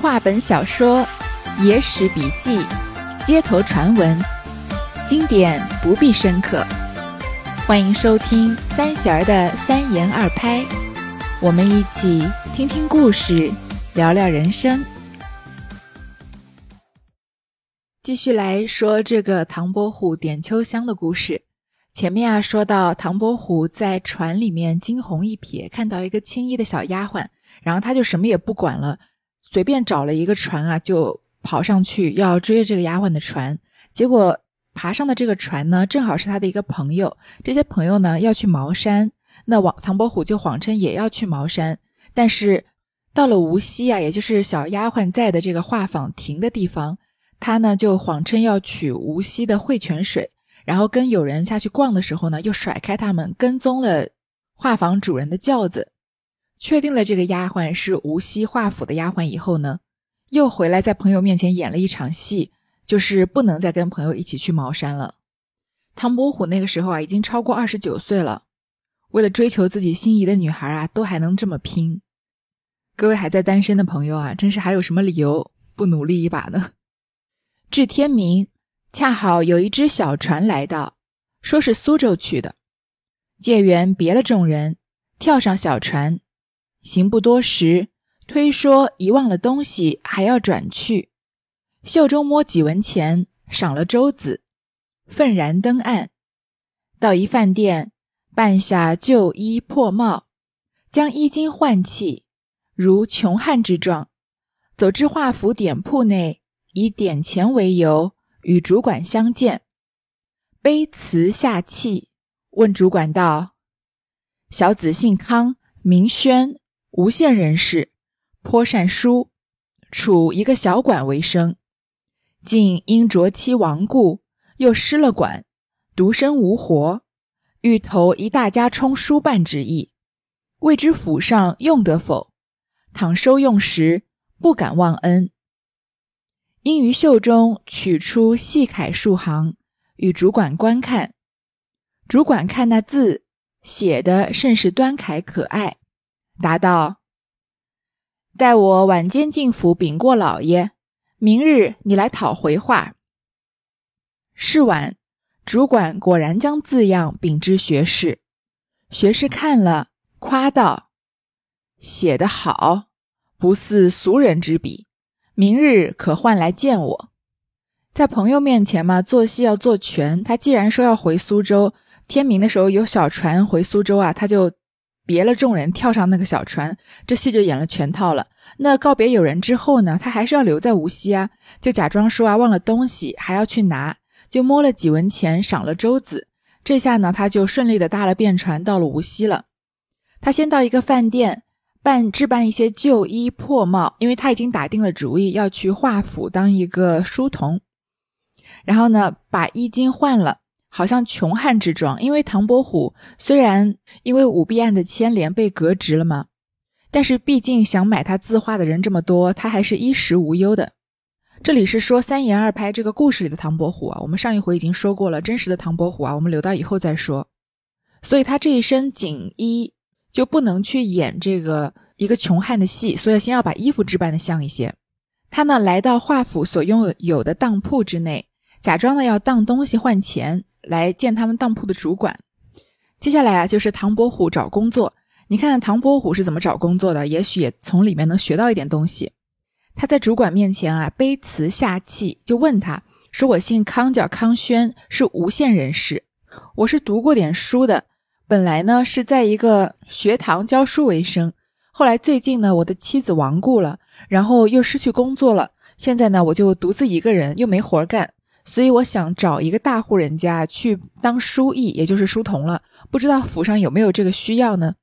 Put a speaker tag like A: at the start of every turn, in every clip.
A: 话本小说、野史笔记、街头传闻，经典不必深刻。欢迎收听三弦儿的三言二拍，我们一起听听故事，聊聊人生。继续来说这个唐伯虎点秋香的故事。前面啊说到唐伯虎在船里面惊鸿一瞥，看到一个青衣的小丫鬟，然后他就什么也不管了，随便找了一个船啊，就跑上去要追这个丫鬟的船。结果爬上的这个船呢，正好是他的一个朋友。这些朋友呢要去茅山，那王唐伯虎就谎称也要去茅山。但是到了无锡啊，也就是小丫鬟在的这个画舫停的地方，他呢就谎称要取无锡的汇泉水。然后跟友人下去逛的时候呢，又甩开他们，跟踪了画舫主人的轿子，确定了这个丫鬟是无锡画府的丫鬟以后呢，又回来在朋友面前演了一场戏，就是不能再跟朋友一起去茅山了。唐伯虎那个时候啊，已经超过二十九岁了，为了追求自己心仪的女孩啊，都还能这么拼。各位还在单身的朋友啊，真是还有什么理由不努力一把呢？至天明。恰好有一只小船来到，说是苏州去的。解元别了众人，跳上小船，行不多时，推说遗忘了东西，还要转去。袖中摸几文钱，赏了舟子，愤然登岸。到一饭店，办下旧衣破帽，将衣襟换气，如穷汉之状，走至画府点铺内，以点钱为由。与主管相见，卑辞下气，问主管道：“小子姓康，名轩，无县人士，颇善书，处一个小馆为生。竟因着妻亡故，又失了馆，独身无活，欲投一大家充书办之意，未知府上用得否？倘收用时，不敢忘恩。”因于袖中取出细楷数行，与主管观看。主管看那字写的甚是端楷可爱，答道：“待我晚间进府禀过老爷，明日你来讨回话。”是晚，主管果然将字样禀知学士。学士看了，夸道：“写得好，不似俗人之笔。”明日可换来见我，在朋友面前嘛，做戏要做全。他既然说要回苏州，天明的时候有小船回苏州啊，他就别了众人，跳上那个小船，这戏就演了全套了。那告别友人之后呢，他还是要留在无锡啊，就假装说啊忘了东西，还要去拿，就摸了几文钱，赏了舟子。这下呢，他就顺利的搭了便船到了无锡了。他先到一个饭店。办置办一些旧衣破帽，因为他已经打定了主意要去华府当一个书童。然后呢，把衣襟换了，好像穷汉之状。因为唐伯虎虽然因为舞弊案的牵连被革职了嘛，但是毕竟想买他字画的人这么多，他还是衣食无忧的。这里是说三言二拍这个故事里的唐伯虎啊，我们上一回已经说过了，真实的唐伯虎啊，我们留到以后再说。所以他这一身锦衣。就不能去演这个一个穷汉的戏，所以先要把衣服置办的像一些。他呢来到华府所拥有的当铺之内，假装呢要当东西换钱，来见他们当铺的主管。接下来啊就是唐伯虎找工作，你看唐伯虎是怎么找工作的，也许也从里面能学到一点东西。他在主管面前啊卑辞下气，就问他说：“我姓康，叫康轩，是无县人士，我是读过点书的。”本来呢是在一个学堂教书为生，后来最近呢我的妻子亡故了，然后又失去工作了，现在呢我就独自一个人又没活干，所以我想找一个大户人家去当书役，也就是书童了。不知道府上有没有这个需要呢？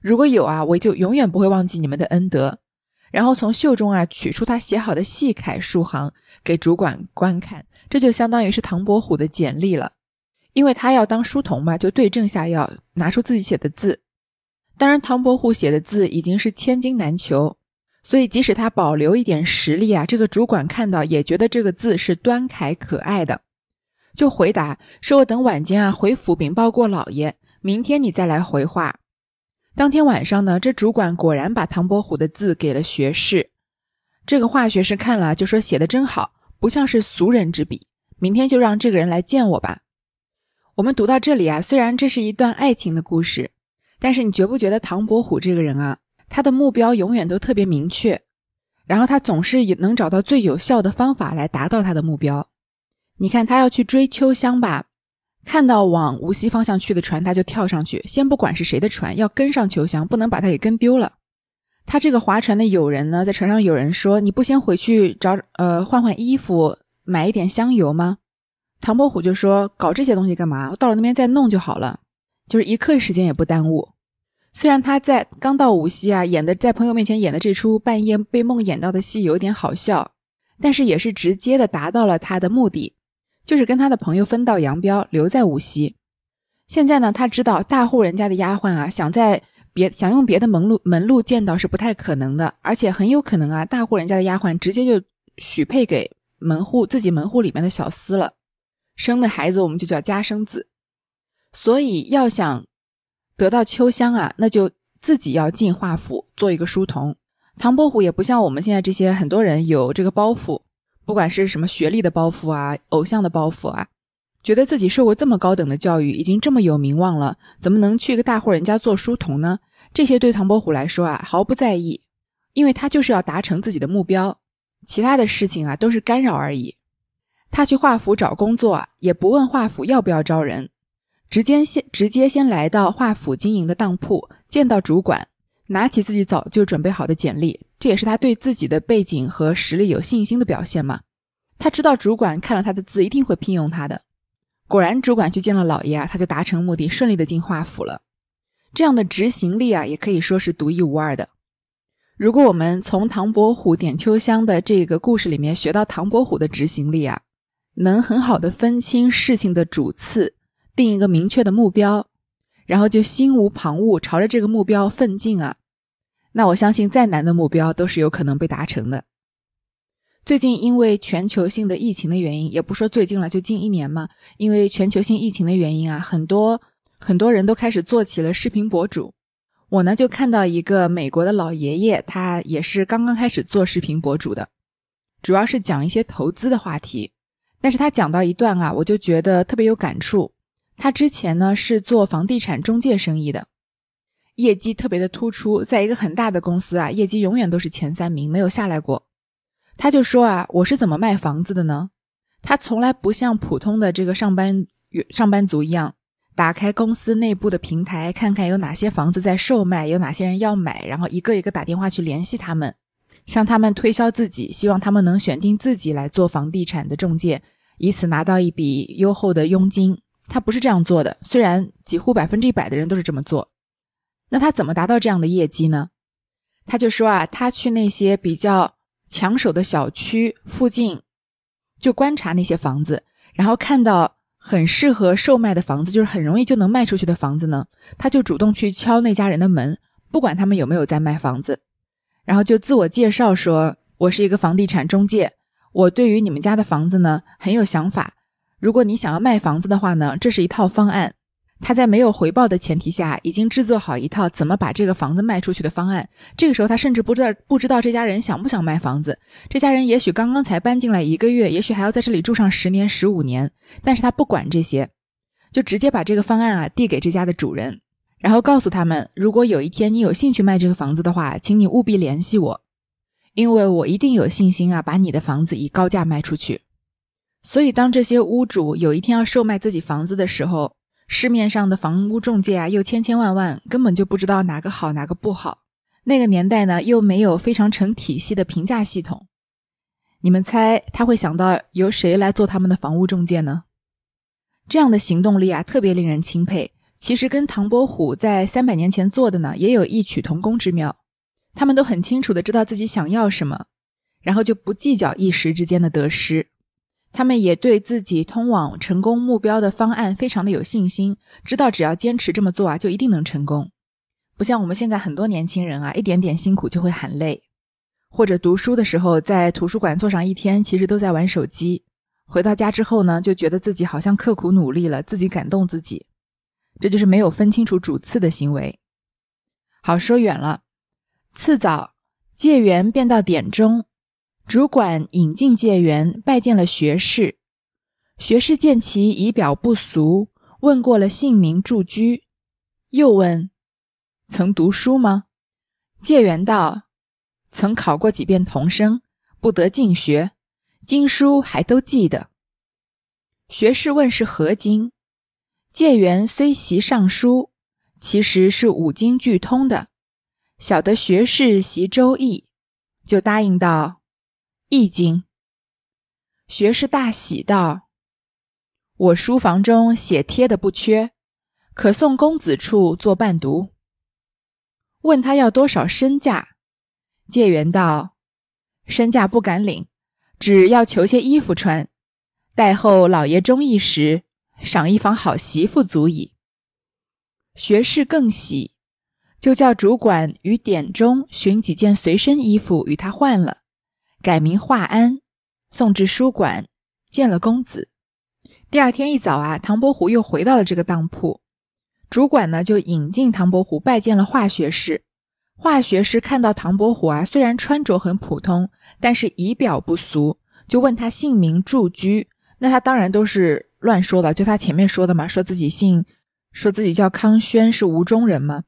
A: 如果有啊，我就永远不会忘记你们的恩德。然后从袖中啊取出他写好的细楷数行给主管观看，这就相当于是唐伯虎的简历了。因为他要当书童嘛，就对症下药，拿出自己写的字。当然，唐伯虎写的字已经是千金难求，所以即使他保留一点实力啊，这个主管看到也觉得这个字是端楷可爱的，就回答说：“我等晚间啊回府禀报过老爷，明天你再来回话。”当天晚上呢，这主管果然把唐伯虎的字给了学士，这个化学师看了就说写的真好，不像是俗人之笔。明天就让这个人来见我吧。我们读到这里啊，虽然这是一段爱情的故事，但是你觉不觉得唐伯虎这个人啊，他的目标永远都特别明确，然后他总是能找到最有效的方法来达到他的目标。你看他要去追秋香吧，看到往无锡方向去的船，他就跳上去，先不管是谁的船，要跟上秋香，不能把他给跟丢了。他这个划船的友人呢，在船上有人说：“你不先回去找呃换换衣服，买一点香油吗？”唐伯虎就说：“搞这些东西干嘛？我到了那边再弄就好了，就是一刻时间也不耽误。”虽然他在刚到无锡啊，演的在朋友面前演的这出半夜被梦演到的戏有点好笑，但是也是直接的达到了他的目的，就是跟他的朋友分道扬镳，留在无锡。现在呢，他知道大户人家的丫鬟啊，想在别想用别的门路门路见到是不太可能的，而且很有可能啊，大户人家的丫鬟直接就许配给门户自己门户里面的小厮了。生的孩子我们就叫家生子，所以要想得到秋香啊，那就自己要进画府做一个书童。唐伯虎也不像我们现在这些很多人有这个包袱，不管是什么学历的包袱啊、偶像的包袱啊，觉得自己受过这么高等的教育，已经这么有名望了，怎么能去一个大户人家做书童呢？这些对唐伯虎来说啊，毫不在意，因为他就是要达成自己的目标，其他的事情啊都是干扰而已。他去华府找工作啊，也不问华府要不要招人，直接先直接先来到华府经营的当铺，见到主管，拿起自己早就准备好的简历，这也是他对自己的背景和实力有信心的表现嘛。他知道主管看了他的字，一定会聘用他的。果然，主管去见了老爷啊，他就达成目的，顺利的进华府了。这样的执行力啊，也可以说是独一无二的。如果我们从唐伯虎点秋香的这个故事里面学到唐伯虎的执行力啊。能很好的分清事情的主次，定一个明确的目标，然后就心无旁骛，朝着这个目标奋进啊！那我相信再难的目标都是有可能被达成的。最近因为全球性的疫情的原因，也不说最近了，就近一年嘛，因为全球性疫情的原因啊，很多很多人都开始做起了视频博主。我呢就看到一个美国的老爷爷，他也是刚刚开始做视频博主的，主要是讲一些投资的话题。但是他讲到一段啊，我就觉得特别有感触。他之前呢是做房地产中介生意的，业绩特别的突出，在一个很大的公司啊，业绩永远都是前三名，没有下来过。他就说啊，我是怎么卖房子的呢？他从来不像普通的这个上班上班族一样，打开公司内部的平台，看看有哪些房子在售卖，有哪些人要买，然后一个一个打电话去联系他们。向他们推销自己，希望他们能选定自己来做房地产的中介，以此拿到一笔优厚的佣金。他不是这样做的，虽然几乎百分之一百的人都是这么做。那他怎么达到这样的业绩呢？他就说啊，他去那些比较抢手的小区附近，就观察那些房子，然后看到很适合售卖的房子，就是很容易就能卖出去的房子呢，他就主动去敲那家人的门，不管他们有没有在卖房子。然后就自我介绍说：“我是一个房地产中介，我对于你们家的房子呢很有想法。如果你想要卖房子的话呢，这是一套方案。他在没有回报的前提下，已经制作好一套怎么把这个房子卖出去的方案。这个时候他甚至不知道不知道这家人想不想卖房子。这家人也许刚刚才搬进来一个月，也许还要在这里住上十年、十五年。但是他不管这些，就直接把这个方案啊递给这家的主人。”然后告诉他们，如果有一天你有兴趣卖这个房子的话，请你务必联系我，因为我一定有信心啊，把你的房子以高价卖出去。所以，当这些屋主有一天要售卖自己房子的时候，市面上的房屋中介啊，又千千万万，根本就不知道哪个好哪个不好。那个年代呢，又没有非常成体系的评价系统。你们猜他会想到由谁来做他们的房屋中介呢？这样的行动力啊，特别令人钦佩。其实跟唐伯虎在三百年前做的呢，也有异曲同工之妙。他们都很清楚的知道自己想要什么，然后就不计较一时之间的得失。他们也对自己通往成功目标的方案非常的有信心，知道只要坚持这么做啊，就一定能成功。不像我们现在很多年轻人啊，一点点辛苦就会喊累，或者读书的时候在图书馆坐上一天，其实都在玩手机。回到家之后呢，就觉得自己好像刻苦努力了，自己感动自己。这就是没有分清楚主次的行为。好，说远了。次早，解元便到点中，主管引进介元，拜见了学士。学士见其仪表不俗，问过了姓名、住居，又问：“曾读书吗？”介元道：“曾考过几遍童生，不得进学，经书还都记得。”学士问是何经？介元虽习尚书，其实是五经俱通的。晓得学士习周易，就答应道。易经，学士大喜道：“我书房中写贴的不缺，可送公子处做伴读。”问他要多少身价，介元道：“身价不敢领，只要求些衣服穿，待后老爷中意时，赏一房好媳妇足矣。”学士更喜，就叫主管于典中寻几件随身衣服与他换了。改名华安，送至书馆见了公子。第二天一早啊，唐伯虎又回到了这个当铺。主管呢就引进唐伯虎拜见了华学士。华学士看到唐伯虎啊，虽然穿着很普通，但是仪表不俗，就问他姓名住居。那他当然都是乱说的，就他前面说的嘛，说自己姓，说自己叫康轩，是吴中人嘛。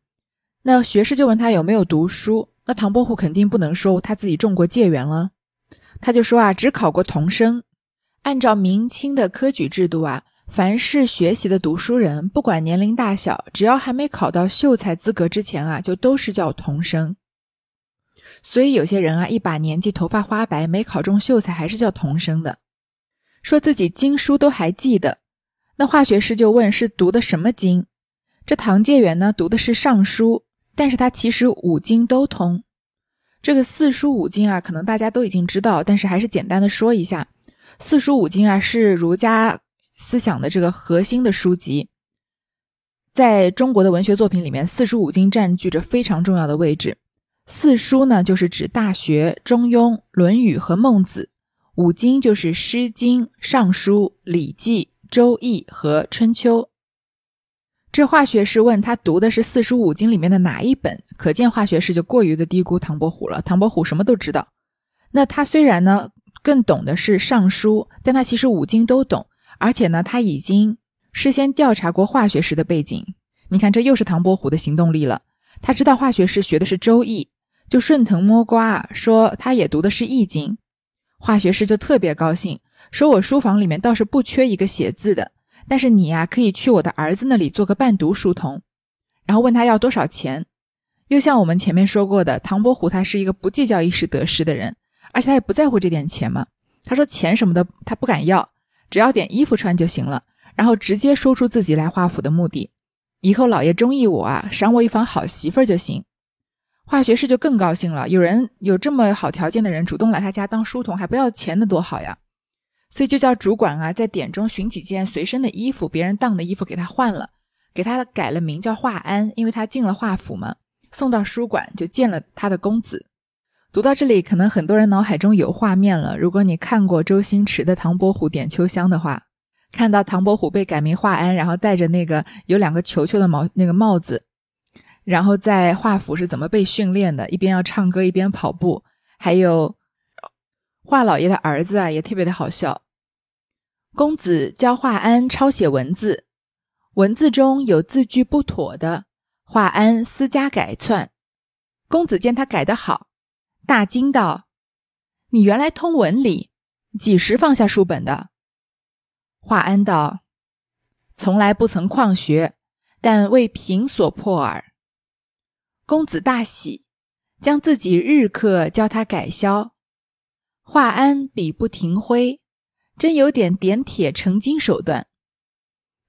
A: 那学士就问他有没有读书，那唐伯虎肯定不能说他自己中过解元了。他就说啊，只考过童生。按照明清的科举制度啊，凡是学习的读书人，不管年龄大小，只要还没考到秀才资格之前啊，就都是叫童生。所以有些人啊，一把年纪，头发花白，没考中秀才，还是叫童生的。说自己经书都还记得。那化学师就问是读的什么经？这唐介元呢，读的是尚书，但是他其实五经都通。这个四书五经啊，可能大家都已经知道，但是还是简单的说一下。四书五经啊，是儒家思想的这个核心的书籍。在中国的文学作品里面，四书五经占据着非常重要的位置。四书呢，就是指《大学》《中庸》《论语》和《孟子》；五经就是《诗经》《尚书》《礼记》《周易》和《春秋》。这化学士问他读的是四书五经里面的哪一本？可见化学士就过于的低估唐伯虎了。唐伯虎什么都知道，那他虽然呢更懂的是尚书，但他其实五经都懂，而且呢他已经事先调查过化学师的背景。你看，这又是唐伯虎的行动力了。他知道化学师学的是周易，就顺藤摸瓜说他也读的是易经。化学师就特别高兴，说我书房里面倒是不缺一个写字的。但是你呀，可以去我的儿子那里做个伴读书童，然后问他要多少钱。又像我们前面说过的，唐伯虎他是一个不计较一时得失的人，而且他也不在乎这点钱嘛。他说钱什么的他不敢要，只要点衣服穿就行了。然后直接说出自己来华府的目的，以后老爷中意我啊，赏我一房好媳妇儿就行。华学士就更高兴了，有人有这么好条件的人主动来他家当书童，还不要钱，的多好呀！所以就叫主管啊，在典中寻几件随身的衣服，别人当的衣服给他换了，给他改了名叫华安，因为他进了华府嘛。送到书馆就见了他的公子。读到这里，可能很多人脑海中有画面了。如果你看过周星驰的《唐伯虎点秋香》的话，看到唐伯虎被改名华安，然后戴着那个有两个球球的毛那个帽子，然后在华府是怎么被训练的，一边要唱歌一边跑步，还有华老爷的儿子啊，也特别的好笑。公子教华安抄写文字，文字中有字句不妥的，华安私家改窜。公子见他改得好，大惊道：“你原来通文理，几时放下书本的？”华安道：“从来不曾旷学，但为贫所迫耳。”公子大喜，将自己日课教他改消。华安笔不停挥。真有点点铁成金手段。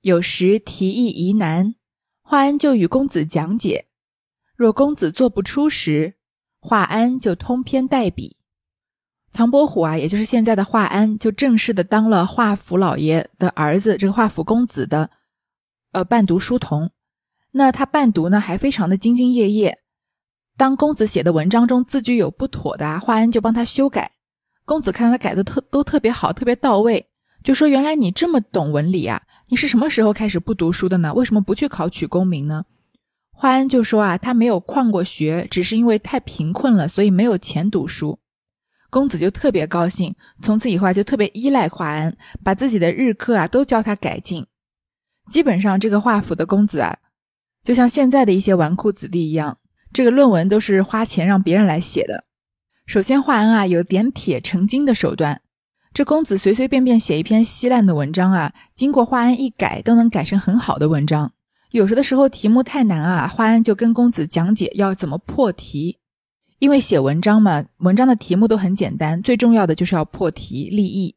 A: 有时提意疑难，华安就与公子讲解；若公子做不出时，华安就通篇代笔。唐伯虎啊，也就是现在的华安，就正式的当了华府老爷的儿子，这个华府公子的呃伴读书童。那他伴读呢，还非常的兢兢业业。当公子写的文章中字句有不妥的啊，华安就帮他修改。公子看他改的特都特别好，特别到位，就说：“原来你这么懂文理啊！你是什么时候开始不读书的呢？为什么不去考取功名呢？”华安就说：“啊，他没有旷过学，只是因为太贫困了，所以没有钱读书。”公子就特别高兴，从此以后啊就特别依赖华安，把自己的日课啊都教他改进。基本上这个华府的公子啊，就像现在的一些纨绔子弟一样，这个论文都是花钱让别人来写的。首先，华安啊有点铁成金的手段，这公子随随便便写一篇稀烂的文章啊，经过华安一改，都能改成很好的文章。有时的时候题目太难啊，华安就跟公子讲解要怎么破题。因为写文章嘛，文章的题目都很简单，最重要的就是要破题立意。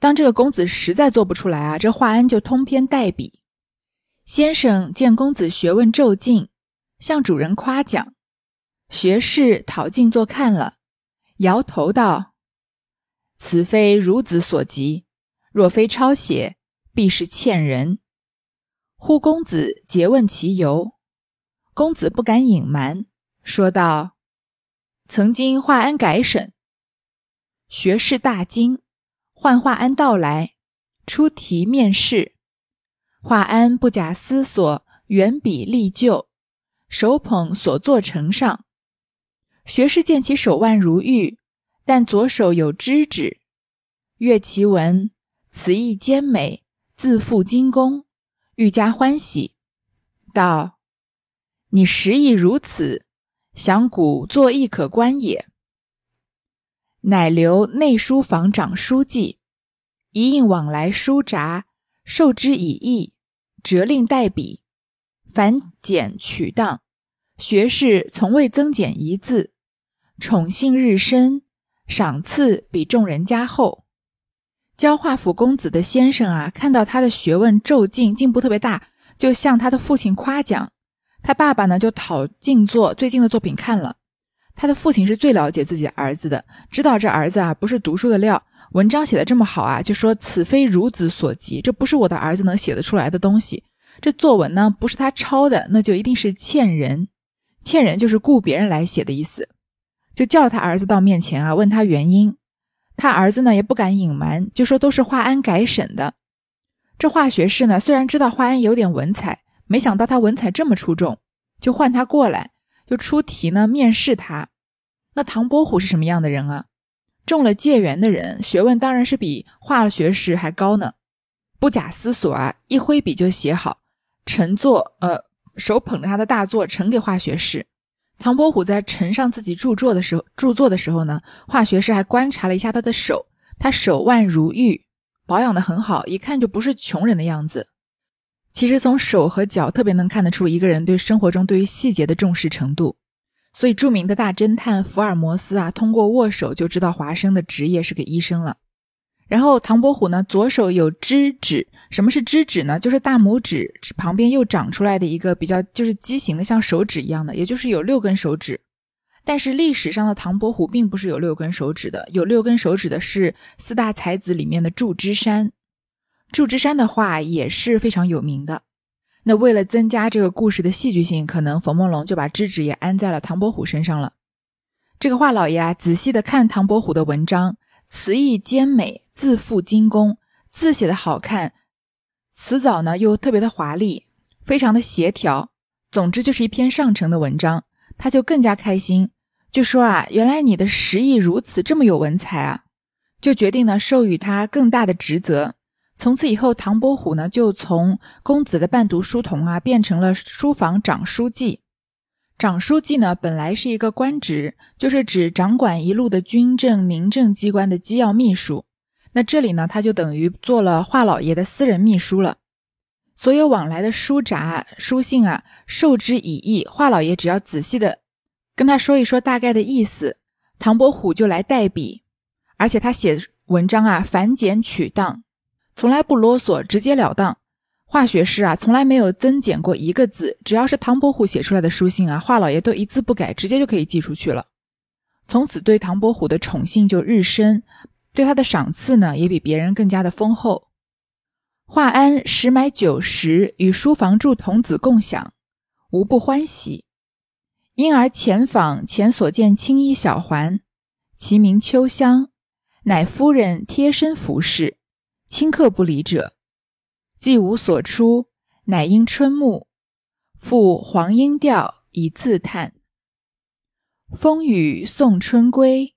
A: 当这个公子实在做不出来啊，这华安就通篇代笔。先生见公子学问骤进，向主人夸奖，学士讨进坐看了，摇头道：“此非孺子所及，若非抄写，必是欠人。”呼公子诘问其由，公子不敢隐瞒，说道。曾经华安改审，学士大惊，唤华安到来，出题面试。华安不假思索，原笔立就，手捧所作呈上。学士见其手腕如玉，但左手有脂指，阅其文，词意兼美，自负精工，愈加欢喜，道：“你实亦如此。”想古作亦可观也，乃留内书房长书记，一应往来书札，授之以义，折令代笔，繁简取当。学士从未增减一字，宠幸日深，赏赐比众人加厚。教画府公子的先生啊，看到他的学问骤进，进步特别大，就向他的父亲夸奖。他爸爸呢，就讨静坐最近的作品看了。他的父亲是最了解自己的儿子的，知道这儿子啊不是读书的料，文章写的这么好啊，就说此非孺子所及，这不是我的儿子能写得出来的东西。这作文呢不是他抄的，那就一定是欠人。欠人就是雇别人来写的意思。就叫他儿子到面前啊，问他原因。他儿子呢也不敢隐瞒，就说都是华安改审的。这化学士呢虽然知道华安有点文采。没想到他文采这么出众，就唤他过来，就出题呢，面试他。那唐伯虎是什么样的人啊？中了解元的人，学问当然是比化学士还高呢。不假思索啊，一挥笔就写好，呈作，呃，手捧着他的大作呈给化学士。唐伯虎在呈上自己著作的时候，著作的时候呢，化学士还观察了一下他的手，他手腕如玉，保养的很好，一看就不是穷人的样子。其实从手和脚特别能看得出一个人对生活中对于细节的重视程度，所以著名的大侦探福尔摩斯啊，通过握手就知道华生的职业是个医生了。然后唐伯虎呢，左手有脂指，什么是脂指呢？就是大拇指旁边又长出来的一个比较就是畸形的，像手指一样的，也就是有六根手指。但是历史上的唐伯虎并不是有六根手指的，有六根手指的是四大才子里面的祝枝山。祝枝山的画也是非常有名的。那为了增加这个故事的戏剧性，可能冯梦龙就把脂指也安在了唐伯虎身上了。这个华老爷啊，仔细的看唐伯虎的文章，词意兼美，字赋精工，字写的好看，词藻呢又特别的华丽，非常的协调。总之就是一篇上乘的文章，他就更加开心，就说啊，原来你的实意如此，这么有文采啊，就决定呢授予他更大的职责。从此以后，唐伯虎呢就从公子的伴读书童啊，变成了书房长书记。长书记呢本来是一个官职，就是指掌管一路的军政、民政机关的机要秘书。那这里呢，他就等于做了华老爷的私人秘书了。所有往来的书札、书信啊，授之以意，华老爷只要仔细的跟他说一说大概的意思，唐伯虎就来代笔，而且他写文章啊，繁简取当。从来不啰嗦，直截了当。化学师啊，从来没有增减过一个字。只要是唐伯虎写出来的书信啊，华老爷都一字不改，直接就可以寄出去了。从此对唐伯虎的宠幸就日深，对他的赏赐呢，也比别人更加的丰厚。华安十买九十与书房住童子共享，无不欢喜。因而前访前所见青衣小环，其名秋香，乃夫人贴身服侍。顷刻不离者，既无所出，乃因春暮，复黄莺调以自叹。风雨送春归，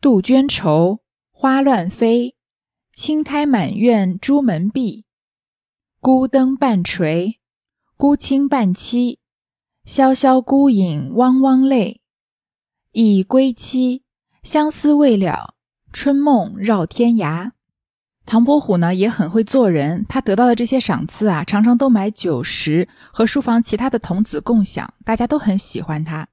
A: 杜鹃愁，花乱飞。青苔满院朱门闭，孤灯半垂，孤清半凄。萧萧孤影汪汪泪，已归期，相思未了，春梦绕天涯。唐伯虎呢也很会做人，他得到的这些赏赐啊，常常都买酒食和书房其他的童子共享，大家都很喜欢他。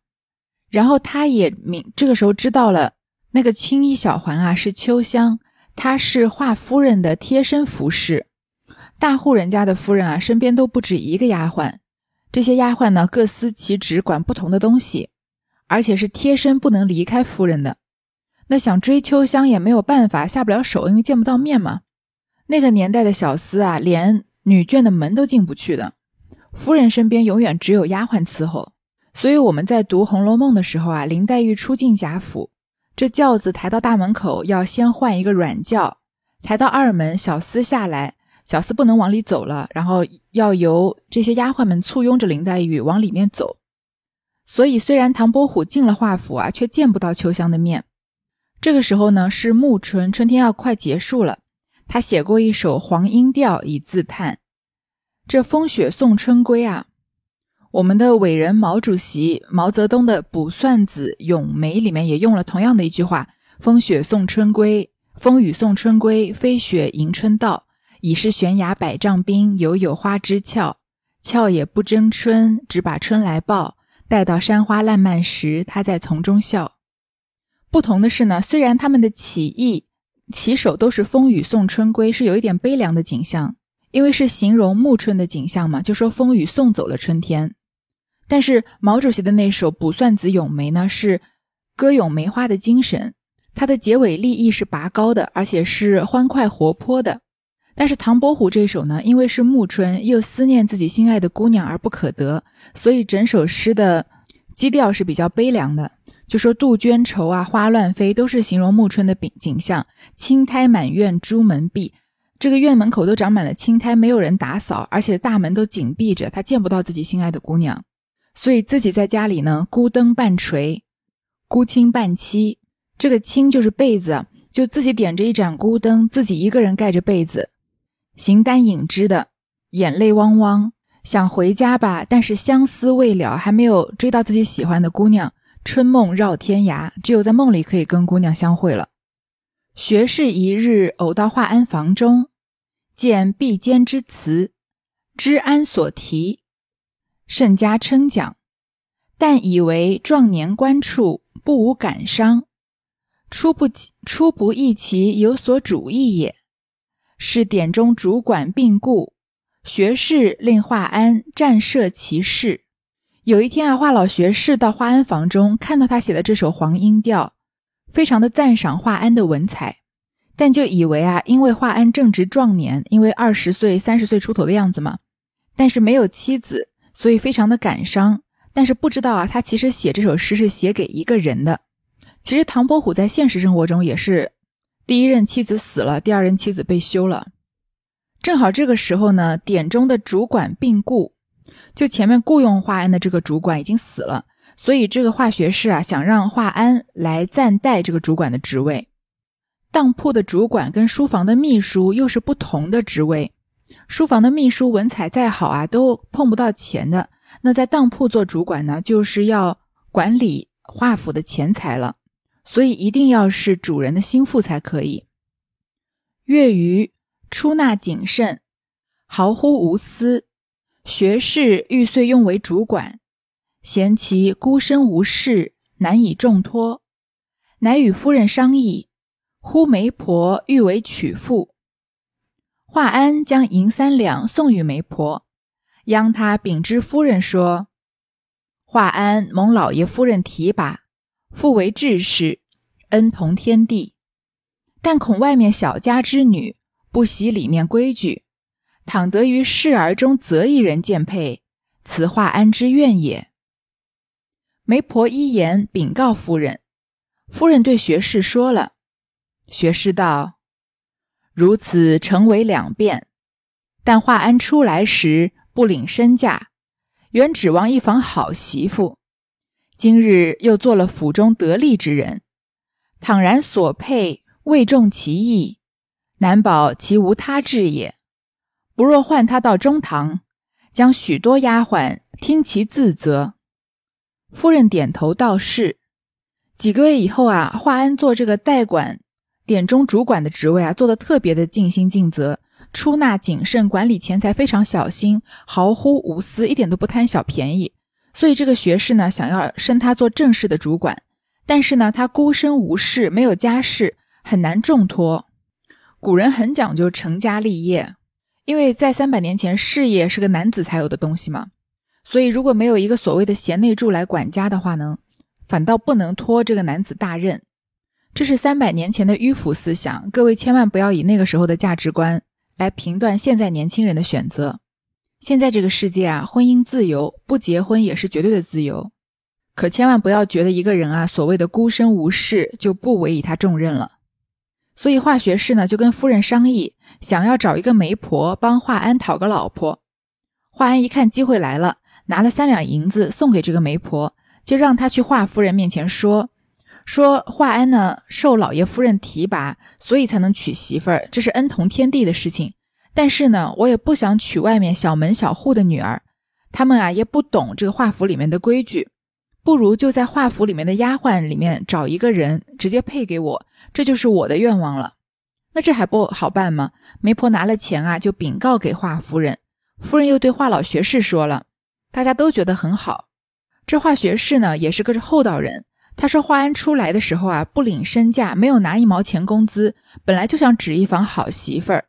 A: 然后他也明这个时候知道了，那个青衣小环啊是秋香。她是华夫人的贴身服侍，大户人家的夫人啊，身边都不止一个丫鬟，这些丫鬟呢各司其职，管不同的东西，而且是贴身不能离开夫人的。那想追秋香也没有办法，下不了手，因为见不到面嘛。那个年代的小厮啊，连女眷的门都进不去的，夫人身边永远只有丫鬟伺候。所以我们在读《红楼梦》的时候啊，林黛玉初进贾府。这轿子抬到大门口，要先换一个软轿，抬到二门，小厮下来，小厮不能往里走了，然后要由这些丫鬟们簇拥着林黛玉往里面走。所以，虽然唐伯虎进了华府啊，却见不到秋香的面。这个时候呢，是暮春，春天要快结束了。他写过一首《黄莺调》，以自叹：“这风雪送春归啊。”我们的伟人毛主席毛泽东的《卜算子·咏梅》里面也用了同样的一句话：“风雪送春归，风雨送春归，飞雪迎春到。已是悬崖百丈冰，犹有花枝俏。俏也不争春，只把春来报。待到山花烂漫时，他在丛中笑。”不同的是呢，虽然他们的起义起手都是“风雨送春归”，是有一点悲凉的景象，因为是形容暮春的景象嘛，就说风雨送走了春天。但是毛主席的那首《卜算子·咏梅》呢，是歌咏梅花的精神，它的结尾立意是拔高的，而且是欢快活泼的。但是唐伯虎这首呢，因为是暮春，又思念自己心爱的姑娘而不可得，所以整首诗的基调是比较悲凉的。就说杜鹃愁啊，花乱飞，都是形容暮春的景景象。青苔满院朱门闭，这个院门口都长满了青苔，没有人打扫，而且大门都紧闭着，他见不到自己心爱的姑娘。所以自己在家里呢，孤灯半垂，孤清半凄。这个清就是被子，就自己点着一盏孤灯，自己一个人盖着被子，形单影只的，眼泪汪汪，想回家吧，但是相思未了，还没有追到自己喜欢的姑娘。春梦绕天涯，只有在梦里可以跟姑娘相会了。学士一日偶到华安房中，见壁间之词，知安所题。甚加称奖，但以为壮年官处不无感伤，初不及初不意其有所主意也。是典中主管病故，学士令华安暂设其事。有一天啊，华老学士到华安房中，看到他写的这首《黄莺调》，非常的赞赏华安的文采，但就以为啊，因为华安正值壮年，因为二十岁、三十岁出头的样子嘛，但是没有妻子。所以非常的感伤，但是不知道啊，他其实写这首诗是写给一个人的。其实唐伯虎在现实生活中也是，第一任妻子死了，第二任妻子被休了。正好这个时候呢，典中的主管病故，就前面雇佣华安的这个主管已经死了，所以这个化学士啊，想让华安来暂代这个主管的职位。当铺的主管跟书房的秘书又是不同的职位。书房的秘书文采再好啊，都碰不到钱的。那在当铺做主管呢，就是要管理华府的钱财了，所以一定要是主人的心腹才可以。月余出纳谨慎，毫乎无私。学士欲遂用为主管，嫌其孤身无事，难以重托，乃与夫人商议，呼媒婆欲为娶妇。华安将银三两送与媒婆，央他禀知夫人说：“华安蒙老爷夫人提拔，复为志士，恩同天地。但恐外面小家之女不习里面规矩，倘得于侍儿中择一人见配，此华安之愿也。”媒婆一言禀告夫人，夫人对学士说了，学士道。如此成为两变，但华安出来时不领身价，原指望一房好媳妇，今日又做了府中得力之人，倘然所配未中其意，难保其无他志也。不若唤他到中堂，将许多丫鬟听其自责。夫人点头道是。几个月以后啊，华安做这个代管典中主管的职位啊，做的特别的尽心尽责，出纳谨慎，管理钱财非常小心，毫乎无私，一点都不贪小便宜。所以这个学士呢，想要升他做正式的主管，但是呢，他孤身无事，没有家室，很难重托。古人很讲究成家立业，因为在三百年前，事业是个男子才有的东西嘛。所以如果没有一个所谓的贤内助来管家的话呢？反倒不能托这个男子大任，这是三百年前的迂腐思想。各位千万不要以那个时候的价值观来评断现在年轻人的选择。现在这个世界啊，婚姻自由，不结婚也是绝对的自由。可千万不要觉得一个人啊，所谓的孤身无事就不委以他重任了。所以华学士呢就跟夫人商议，想要找一个媒婆帮华安讨个老婆。华安一看机会来了，拿了三两银子送给这个媒婆。就让他去华夫人面前说，说华安呢受老爷夫人提拔，所以才能娶媳妇儿，这是恩同天地的事情。但是呢，我也不想娶外面小门小户的女儿，他们啊也不懂这个华府里面的规矩，不如就在华府里面的丫鬟里面找一个人直接配给我，这就是我的愿望了。那这还不好办吗？媒婆拿了钱啊，就禀告给华夫人，夫人又对华老学士说了，大家都觉得很好。这华学士呢，也是个厚道人。他说，华安出来的时候啊，不领身价，没有拿一毛钱工资，本来就想指一房好媳妇儿。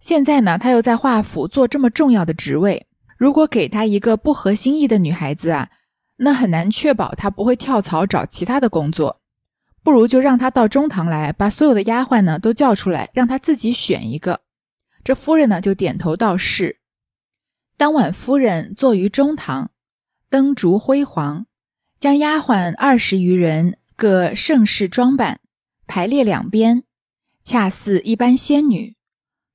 A: 现在呢，他又在华府做这么重要的职位，如果给他一个不合心意的女孩子啊，那很难确保他不会跳槽找其他的工作。不如就让他到中堂来，把所有的丫鬟呢都叫出来，让他自己选一个。这夫人呢就点头道是。当晚，夫人坐于中堂。灯烛辉煌，将丫鬟二十余人各盛世装扮，排列两边，恰似一般仙女，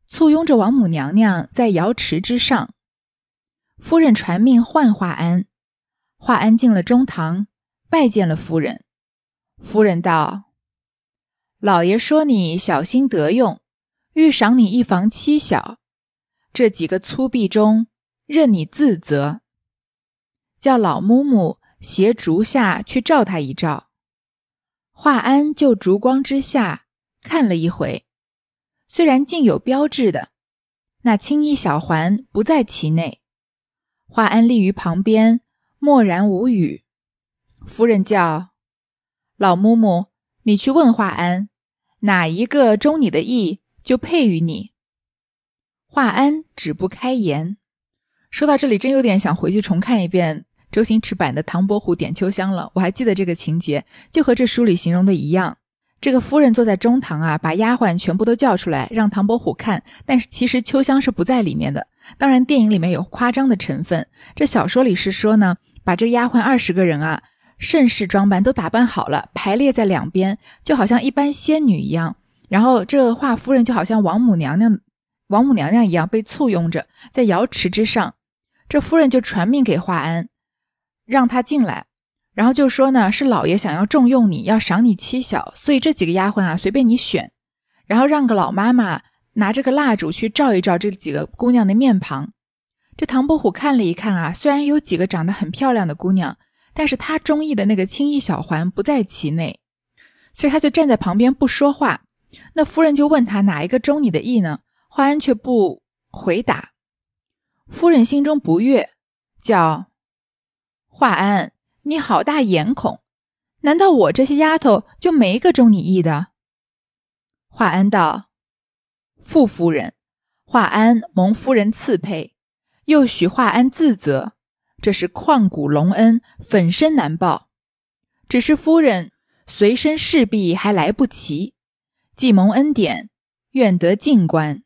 A: 簇拥着王母娘娘在瑶池之上。夫人传命唤华安，华安进了中堂，拜见了夫人。夫人道：“老爷说你小心得用，欲赏你一房妻小，这几个粗婢中，任你自择。”叫老嬷嬷携烛下去照他一照，华安就烛光之下看了一回，虽然竟有标志的，那青衣小环不在其内。华安立于旁边，默然无语。夫人叫老嬷嬷，你去问华安，哪一个中你的意，就配于你。华安只不开言。说到这里，真有点想回去重看一遍。周星驰版的《唐伯虎点秋香》了，我还记得这个情节，就和这书里形容的一样。这个夫人坐在中堂啊，把丫鬟全部都叫出来，让唐伯虎看。但是其实秋香是不在里面的。当然，电影里面有夸张的成分。这小说里是说呢，把这丫鬟二十个人啊，盛世装扮都打扮好了，排列在两边，就好像一般仙女一样。然后这华夫人就好像王母娘娘、王母娘娘一样，被簇拥着在瑶池之上。这夫人就传命给华安。让他进来，然后就说呢，是老爷想要重用你，要赏你妻小，所以这几个丫鬟啊，随便你选。然后让个老妈妈拿着个蜡烛去照一照这几个姑娘的面庞。这唐伯虎看了一看啊，虽然有几个长得很漂亮的姑娘，但是他中意的那个青衣小环不在其内，所以他就站在旁边不说话。那夫人就问他哪一个中你的意呢？华安却不回答。夫人心中不悦，叫。华安，你好大眼孔！难道我这些丫头就没个中你意的？华安道：“傅夫人，华安蒙夫人赐配，又许华安自责，这是旷古隆恩，粉身难报。只是夫人随身侍婢还来不及，既蒙恩典，愿得进官。”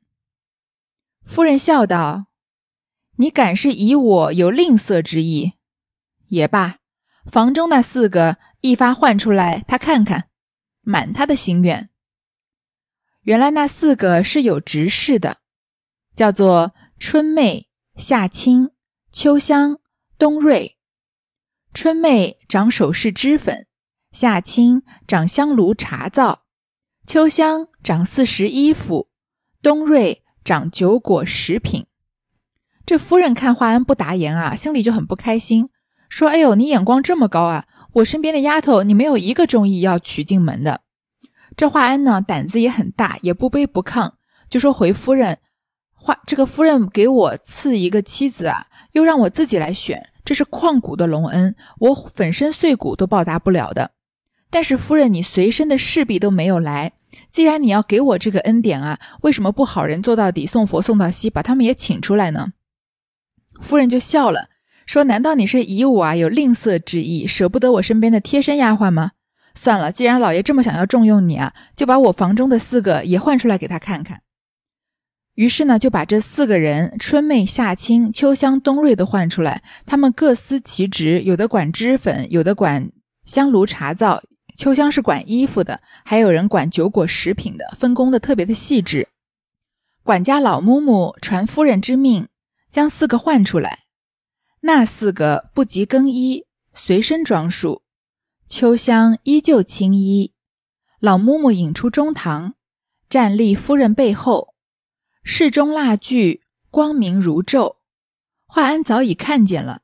A: 夫人笑道：“你敢是以我有吝啬之意？”也罢，房中那四个一发唤出来，他看看，满他的心愿。原来那四个是有执事的，叫做春妹、夏青、秋香、冬瑞。春妹长首饰脂粉，夏青长香炉茶灶，秋香长四时衣服，冬瑞长酒果食品。这夫人看华安不答言啊，心里就很不开心，说：“哎呦，你眼光这么高啊！我身边的丫头，你没有一个中意要娶进门的。”这华安呢，胆子也很大，也不卑不亢，就说回夫人：“华这个夫人给我赐一个妻子啊，又让我自己来选，这是旷古的隆恩，我粉身碎骨都报答不了的。”但是夫人，你随身的侍婢都没有来，既然你要给我这个恩典啊，为什么不好人做到底，送佛送到西，把他们也请出来呢？夫人就笑了，说：“难道你是以我啊有吝啬之意，舍不得我身边的贴身丫鬟吗？算了，既然老爷这么想要重用你啊，就把我房中的四个也换出来给他看看。”于是呢，就把这四个人春妹、夏青、秋香、冬瑞都换出来，他们各司其职，有的管脂粉，有的管香炉茶灶。秋香是管衣服的，还有人管酒果食品的，分工的特别的细致。管家老嬷嬷传夫人之命，将四个换出来。那四个不及更衣，随身装束。秋香依旧青衣。老嬷嬷引出中堂，站立夫人背后。室中蜡炬光明如昼。华安早已看见了，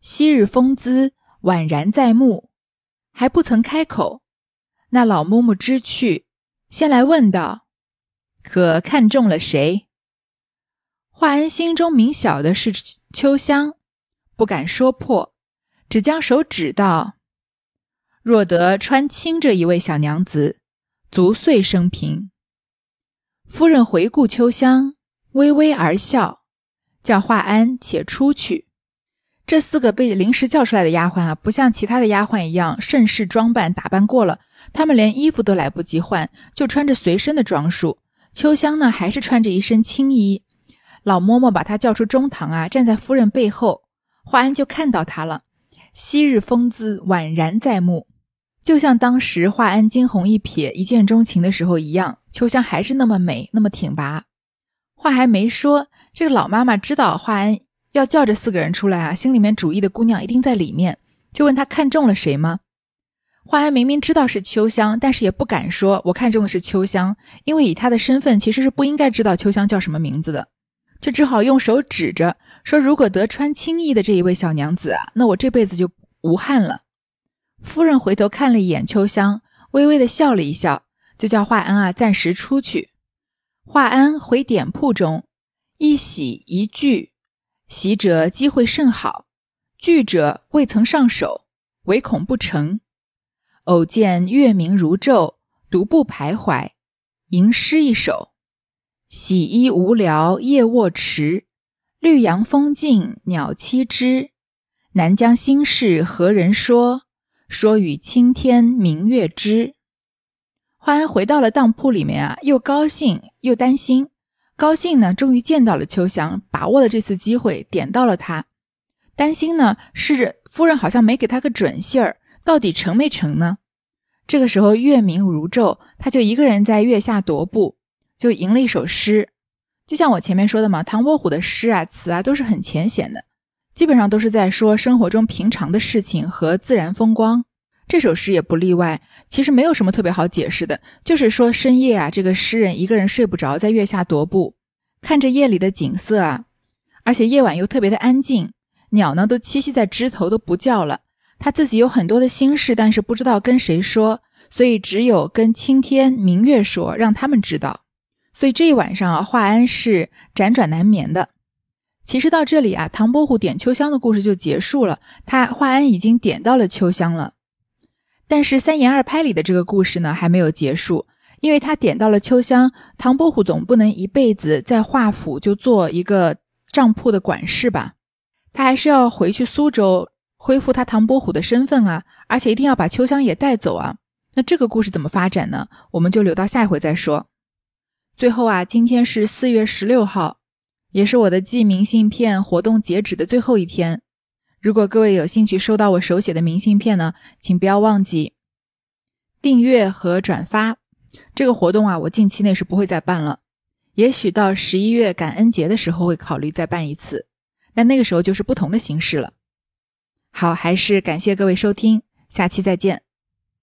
A: 昔日风姿宛然在目。还不曾开口，那老嬷嬷知趣，先来问道：“可看中了谁？”华安心中明晓的是秋香，不敢说破，只将手指道：“若得穿青这一位小娘子，足岁生平。”夫人回顾秋香，微微而笑，叫华安且出去。这四个被临时叫出来的丫鬟啊，不像其他的丫鬟一样盛世装扮打扮过了，她们连衣服都来不及换，就穿着随身的装束。秋香呢，还是穿着一身青衣。老嬷嬷把她叫出中堂啊，站在夫人背后，华安就看到她了，昔日风姿宛然在目，就像当时华安惊鸿一瞥、一见钟情的时候一样。秋香还是那么美，那么挺拔。话还没说，这个老妈妈知道华安。要叫这四个人出来啊！心里面主意的姑娘一定在里面，就问他看中了谁吗？华安明明知道是秋香，但是也不敢说我看中的是秋香，因为以他的身份其实是不应该知道秋香叫什么名字的，就只好用手指着说：“如果得穿青衣的这一位小娘子啊，那我这辈子就无憾了。”夫人回头看了一眼秋香，微微的笑了一笑，就叫华安啊暂时出去。华安回点铺中，一喜一惧。喜者机会甚好，惧者未曾上手，唯恐不成。偶见月明如昼，独步徘徊，吟诗一首。洗衣无聊夜卧迟，绿杨风静鸟栖枝。难将心事何人说？说与青天明月知。华安回到了当铺里面啊，又高兴又担心。高兴呢，终于见到了秋香，把握了这次机会，点到了她。担心呢，是夫人好像没给他个准信儿，到底成没成呢？这个时候月明如昼，他就一个人在月下踱步，就吟了一首诗。就像我前面说的嘛，唐伯虎的诗啊、词啊都是很浅显的，基本上都是在说生活中平常的事情和自然风光。这首诗也不例外，其实没有什么特别好解释的，就是说深夜啊，这个诗人一个人睡不着，在月下踱步，看着夜里的景色啊，而且夜晚又特别的安静，鸟呢都栖息在枝头都不叫了，他自己有很多的心事，但是不知道跟谁说，所以只有跟青天明月说，让他们知道。所以这一晚上啊，华安是辗转难眠的。其实到这里啊，唐伯虎点秋香的故事就结束了，他华安已经点到了秋香了。但是三言二拍里的这个故事呢还没有结束，因为他点到了秋香，唐伯虎总不能一辈子在华府就做一个账铺的管事吧，他还是要回去苏州恢复他唐伯虎的身份啊，而且一定要把秋香也带走啊。那这个故事怎么发展呢？我们就留到下一回再说。最后啊，今天是四月十六号，也是我的寄明信片活动截止的最后一天。如果各位有兴趣收到我手写的明信片呢，请不要忘记订阅和转发这个活动啊！我近期内是不会再办了，也许到十一月感恩节的时候会考虑再办一次，但那个时候就是不同的形式了。好，还是感谢各位收听，下期再见。